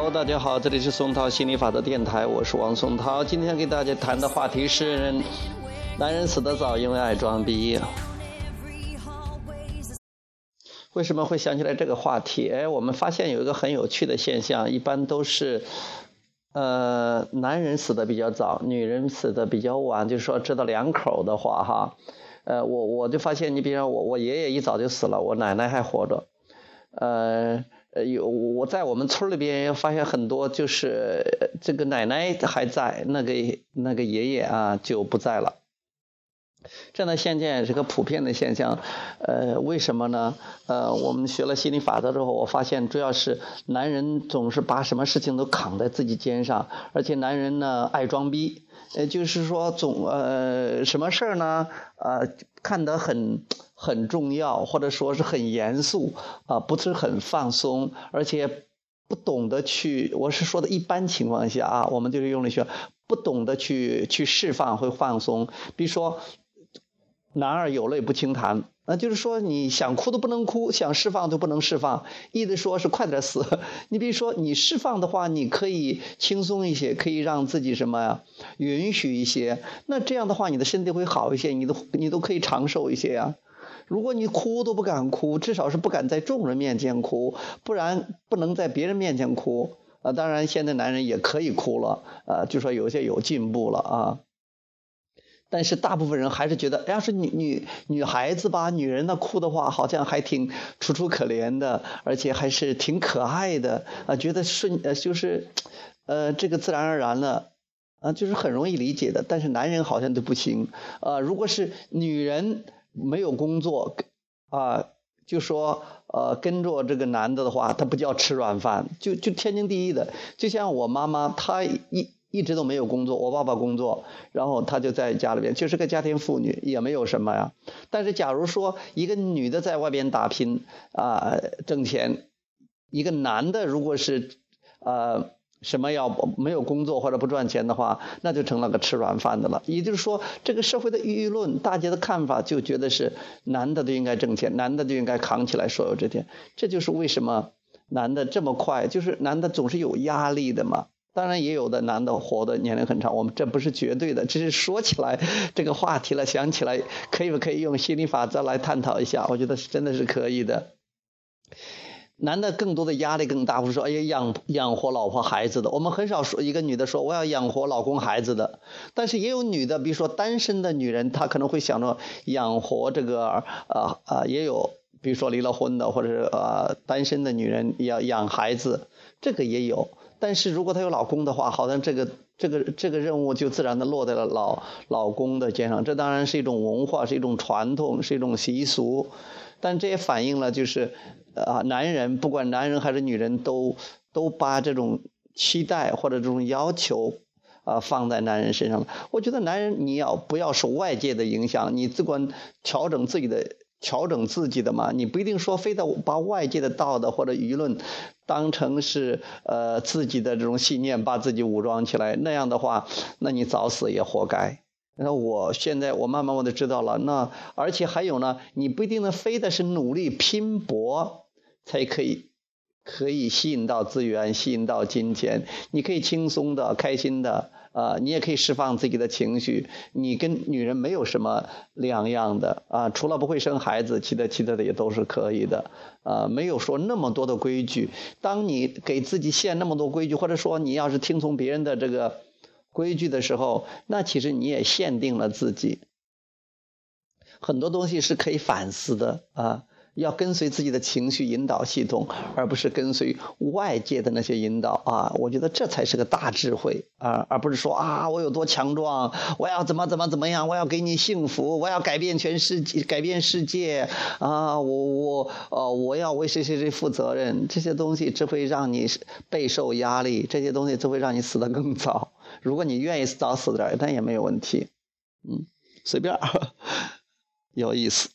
Hello，大家好，这里是松涛心理法则电台，我是王松涛。今天给大家谈的话题是：男人死得早，因为爱装逼。为什么会想起来这个话题？哎，我们发现有一个很有趣的现象，一般都是，呃，男人死的比较早，女人死的比较晚。就是说，知道两口的话，哈，呃，我我就发现，你比如我，我爷爷一早就死了，我奶奶还活着，呃。呃，有我在我们村里边发现很多，就是这个奶奶还在，那个那个爷爷啊就不在了。这样的现象也是个普遍的现象。呃，为什么呢？呃，我们学了心理法则之后，我发现主要是男人总是把什么事情都扛在自己肩上，而且男人呢爱装逼，呃，就是说总呃什么事儿呢呃看得很。很重要，或者说是很严肃啊，不是很放松，而且不懂得去，我是说的一般情况下啊，我们就是用了学，不懂得去去释放会放松。比如说，男儿有泪不轻弹，那就是说你想哭都不能哭，想释放都不能释放，意思说是快点死。你比如说你释放的话，你可以轻松一些，可以让自己什么呀，允许一些，那这样的话你的身体会好一些，你都你都可以长寿一些呀。如果你哭都不敢哭，至少是不敢在众人面前哭，不然不能在别人面前哭啊。当然，现在男人也可以哭了啊，就说有些有进步了啊。但是大部分人还是觉得，要是女女女孩子吧，女人呢哭的话，好像还挺楚楚可怜的，而且还是挺可爱的啊，觉得顺呃就是，呃这个自然而然了啊，就是很容易理解的。但是男人好像都不行啊，如果是女人。没有工作，啊，就说呃跟着这个男的的话，他不叫吃软饭，就就天经地义的。就像我妈妈，她一一直都没有工作，我爸爸工作，然后她就在家里边，就是个家庭妇女，也没有什么呀。但是假如说一个女的在外边打拼啊挣钱，一个男的如果是呃。什么要没有工作或者不赚钱的话，那就成了个吃软饭的了。也就是说，这个社会的舆论、大家的看法就觉得是男的就应该挣钱，男的就应该扛起来所有这些。这就是为什么男的这么快，就是男的总是有压力的嘛。当然，也有的男的活的年龄很长，我们这不是绝对的，只是说起来这个话题了，想起来可以不可以用心理法则来探讨一下？我觉得是真的是可以的。男的更多的压力更大，不是说哎呀养养活老婆孩子的，我们很少说一个女的说我要养活老公孩子的，但是也有女的，比如说单身的女人，她可能会想着养活这个啊啊，也有比如说离了婚的或者是呃单身的女人要养孩子，这个也有，但是如果她有老公的话，好像这个这个这个任务就自然的落在了老老公的肩上，这当然是一种文化，是一种传统，是一种习俗。但这也反映了，就是啊，男人不管男人还是女人都都把这种期待或者这种要求啊放在男人身上了。我觉得男人你要不要受外界的影响，你只管调整自己的调整自己的嘛，你不一定说非得把外界的道德或者舆论当成是呃自己的这种信念，把自己武装起来。那样的话，那你早死也活该。那我现在我慢慢我都知道了，那而且还有呢，你不一定呢，非得是努力拼搏才可以，可以吸引到资源，吸引到金钱。你可以轻松的、开心的，啊，你也可以释放自己的情绪。你跟女人没有什么两样的啊，除了不会生孩子，其他其他的也都是可以的，啊，没有说那么多的规矩。当你给自己限那么多规矩，或者说你要是听从别人的这个。规矩的时候，那其实你也限定了自己。很多东西是可以反思的啊，要跟随自己的情绪引导系统，而不是跟随外界的那些引导啊。我觉得这才是个大智慧啊，而不是说啊，我有多强壮，我要怎么怎么怎么样，我要给你幸福，我要改变全世界，改变世界啊，我我呃，我要为谁谁谁负责任，这些东西只会让你备受压力，这些东西只会让你死得更早。如果你愿意早死点，那也没有问题，嗯，随便，有意思。